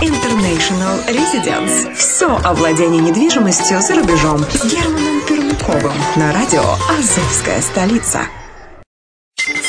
International Residence. Все о владении недвижимостью за рубежом с Германом Пермяковым на радио «Азовская столица».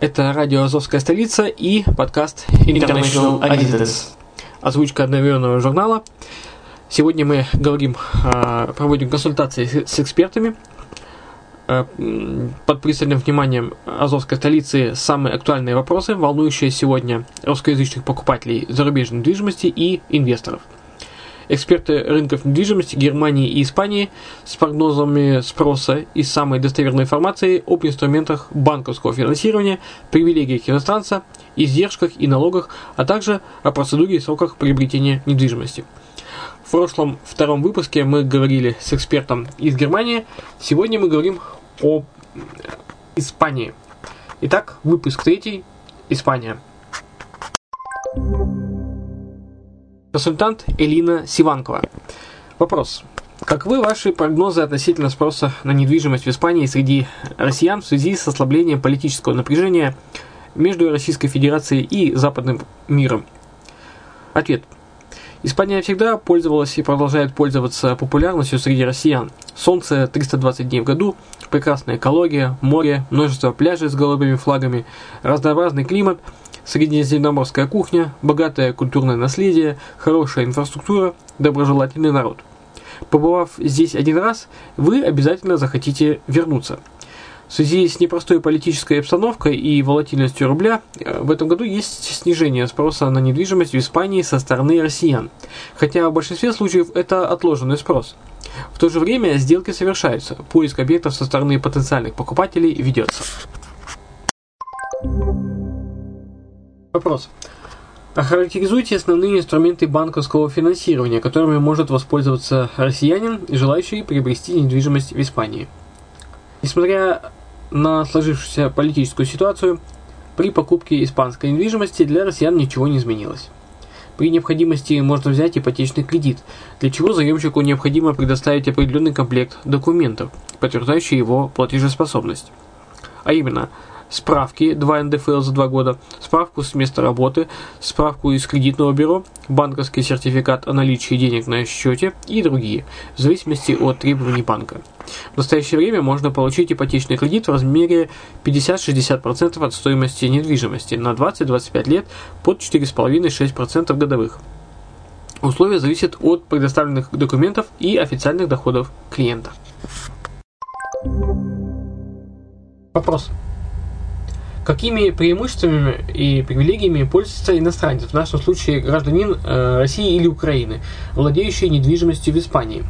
Это радио «Азовская столица» и подкаст International Adidas. Озвучка одноименного журнала. Сегодня мы говорим, а, проводим консультации с экспертами. А, под пристальным вниманием Азовской столицы самые актуальные вопросы, волнующие сегодня русскоязычных покупателей зарубежной недвижимости и инвесторов – Эксперты рынков недвижимости Германии и Испании с прогнозами спроса и самой достоверной информацией об инструментах банковского финансирования, привилегиях иностранца, издержках и налогах, а также о процедуре и сроках приобретения недвижимости. В прошлом втором выпуске мы говорили с экспертом из Германии, сегодня мы говорим о Испании. Итак, выпуск третий. Испания. Консультант Элина Сиванкова. Вопрос. Каковы ваши прогнозы относительно спроса на недвижимость в Испании среди россиян в связи с ослаблением политического напряжения между Российской Федерацией и западным миром? Ответ. Испания всегда пользовалась и продолжает пользоваться популярностью среди россиян. Солнце 320 дней в году, прекрасная экология, море, множество пляжей с голубыми флагами, разнообразный климат – среднеземноморская кухня, богатое культурное наследие, хорошая инфраструктура, доброжелательный народ. Побывав здесь один раз, вы обязательно захотите вернуться. В связи с непростой политической обстановкой и волатильностью рубля, э, в этом году есть снижение спроса на недвижимость в Испании со стороны россиян, хотя в большинстве случаев это отложенный спрос. В то же время сделки совершаются, поиск объектов со стороны потенциальных покупателей ведется. Вопрос. Охарактеризуйте основные инструменты банковского финансирования, которыми может воспользоваться россиянин, желающий приобрести недвижимость в Испании. Несмотря на сложившуюся политическую ситуацию, при покупке испанской недвижимости для россиян ничего не изменилось. При необходимости можно взять ипотечный кредит, для чего заемщику необходимо предоставить определенный комплект документов, подтверждающий его платежеспособность. А именно, справки 2 НДФЛ за 2 года, справку с места работы, справку из кредитного бюро, банковский сертификат о наличии денег на счете и другие, в зависимости от требований банка. В настоящее время можно получить ипотечный кредит в размере 50-60% от стоимости недвижимости на 20-25 лет под 4,5-6% годовых. Условия зависят от предоставленных документов и официальных доходов клиента. Вопрос. Какими преимуществами и привилегиями пользуется иностранец, в нашем случае гражданин э, России или Украины, владеющий недвижимостью в Испании?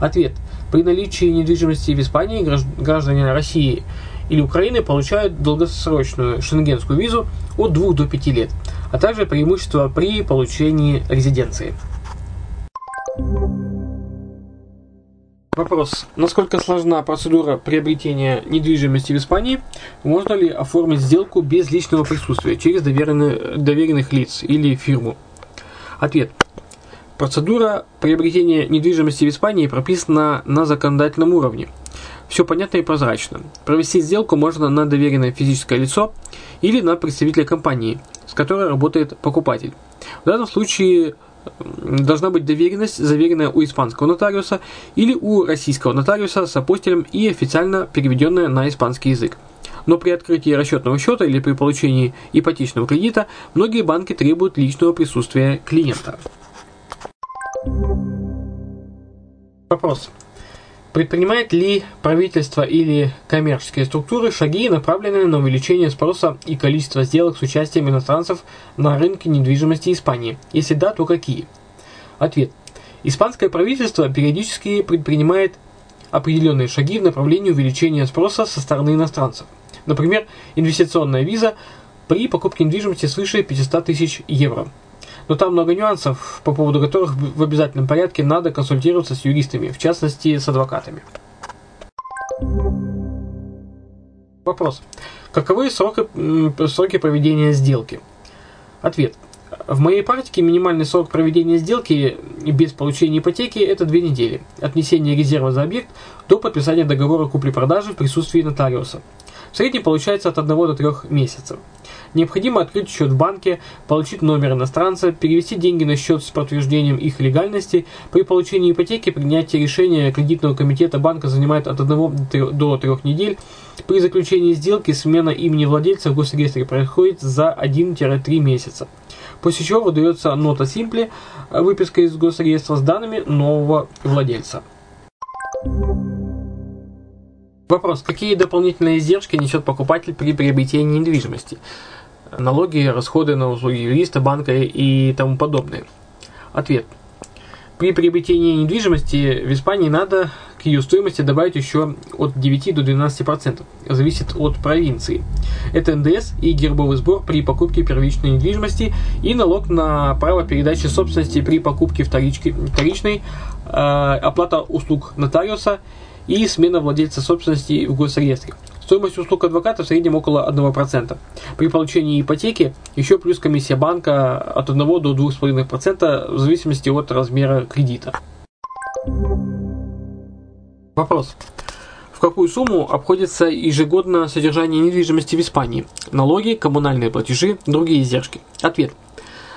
Ответ. При наличии недвижимости в Испании граждане России или Украины получают долгосрочную шенгенскую визу от 2 до 5 лет, а также преимущества при получении резиденции. Вопрос. Насколько сложна процедура приобретения недвижимости в Испании? Можно ли оформить сделку без личного присутствия через доверенных, доверенных лиц или фирму? Ответ. Процедура приобретения недвижимости в Испании прописана на законодательном уровне. Все понятно и прозрачно. Провести сделку можно на доверенное физическое лицо или на представителя компании, с которой работает покупатель. В данном случае должна быть доверенность, заверенная у испанского нотариуса или у российского нотариуса с апостилем и официально переведенная на испанский язык. Но при открытии расчетного счета или при получении ипотечного кредита многие банки требуют личного присутствия клиента. Вопрос. Предпринимает ли правительство или коммерческие структуры шаги, направленные на увеличение спроса и количества сделок с участием иностранцев на рынке недвижимости Испании? Если да, то какие? Ответ. Испанское правительство периодически предпринимает определенные шаги в направлении увеличения спроса со стороны иностранцев. Например, инвестиционная виза при покупке недвижимости свыше 500 тысяч евро – но там много нюансов, по поводу которых в обязательном порядке надо консультироваться с юристами, в частности с адвокатами. Вопрос. Каковы сроки, сроки проведения сделки? Ответ. В моей практике минимальный срок проведения сделки без получения ипотеки – это две недели. От внесения резерва за объект до подписания договора купли-продажи в присутствии нотариуса. В среднем получается от 1 до 3 месяцев. Необходимо открыть счет в банке, получить номер иностранца, перевести деньги на счет с подтверждением их легальности. При получении ипотеки принятие решения кредитного комитета банка занимает от 1 до 3 недель. При заключении сделки смена имени владельца в госрегистре происходит за 1-3 месяца. После чего выдается нота Симпли, выписка из госреестра с данными нового владельца. Вопрос. Какие дополнительные издержки несет покупатель при приобретении недвижимости? налоги, расходы на услуги юриста, банка и тому подобное. Ответ. При приобретении недвижимости в Испании надо к ее стоимости добавить еще от 9 до 12%. Зависит от провинции. Это НДС и гербовый сбор при покупке первичной недвижимости и налог на право передачи собственности при покупке вторички, вторичной, э, оплата услуг нотариуса и смена владельца собственности в госреестре. Стоимость услуг адвоката в среднем около 1%. При получении ипотеки еще плюс комиссия банка от 1 до 2,5% в зависимости от размера кредита. Вопрос. В какую сумму обходится ежегодно содержание недвижимости в Испании? Налоги, коммунальные платежи, другие издержки. Ответ.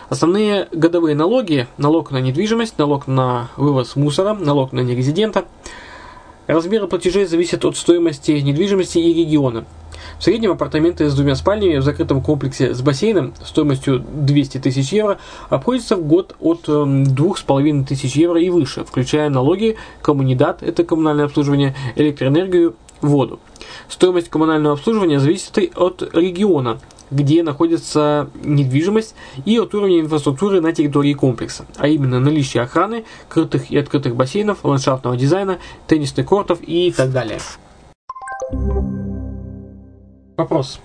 Основные годовые налоги – налог на недвижимость, налог на вывоз мусора, налог на нерезидента – Размеры платежей зависят от стоимости недвижимости и региона. В среднем апартаменты с двумя спальнями в закрытом комплексе с бассейном стоимостью 200 тысяч евро обходятся в год от 2,5 эм, тысяч евро и выше, включая налоги, коммунидат, это коммунальное обслуживание, электроэнергию, воду. Стоимость коммунального обслуживания зависит от региона – где находится недвижимость и от уровня инфраструктуры на территории комплекса, а именно наличие охраны, крытых и открытых бассейнов, ландшафтного дизайна, теннисных кортов и так далее. Вопрос.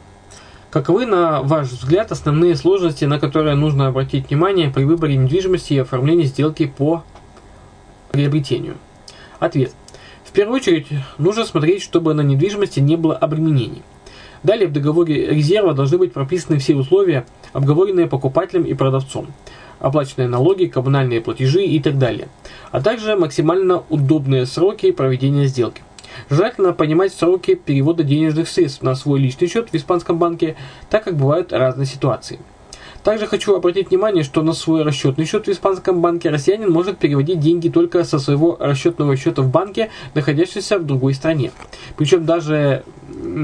Каковы, на ваш взгляд, основные сложности, на которые нужно обратить внимание при выборе недвижимости и оформлении сделки по приобретению? Ответ. В первую очередь, нужно смотреть, чтобы на недвижимости не было обременений. Далее в договоре резерва должны быть прописаны все условия, обговоренные покупателем и продавцом, оплаченные налоги, коммунальные платежи и так далее, а также максимально удобные сроки проведения сделки. Желательно понимать сроки перевода денежных средств на свой личный счет в испанском банке, так как бывают разные ситуации. Также хочу обратить внимание, что на свой расчетный счет в испанском банке россиянин может переводить деньги только со своего расчетного счета в банке, находящегося в другой стране. Причем даже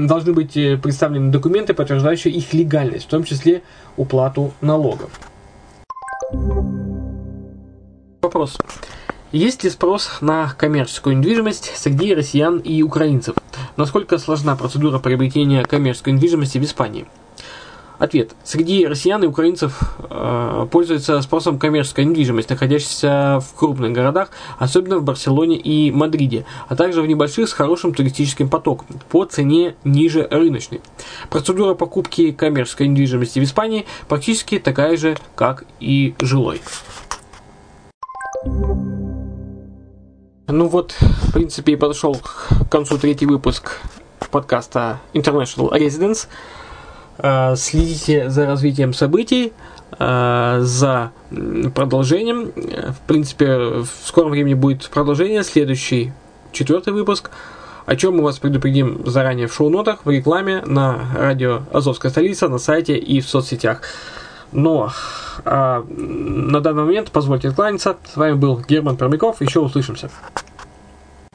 должны быть э, представлены документы, подтверждающие их легальность, в том числе уплату налогов. Вопрос. Есть ли спрос на коммерческую недвижимость среди россиян и украинцев? Насколько сложна процедура приобретения коммерческой недвижимости в Испании? Ответ. Среди россиян и украинцев э, пользуется спросом коммерческая недвижимость, находящаяся в крупных городах, особенно в Барселоне и Мадриде, а также в небольших с хорошим туристическим потоком, по цене ниже рыночной. Процедура покупки коммерческой недвижимости в Испании практически такая же, как и жилой. Ну вот, в принципе, и подошел к концу третий выпуск подкаста International Residence. Э, следите за развитием событий, э, за продолжением. В принципе, в скором времени будет продолжение, следующий четвертый выпуск, о чем мы вас предупредим заранее в шоу-нотах, в рекламе, на радио Азовская столица, на сайте и в соцсетях. Но а, на данный момент позвольте откланяться. С вами был Герман Пермяков. Еще услышимся.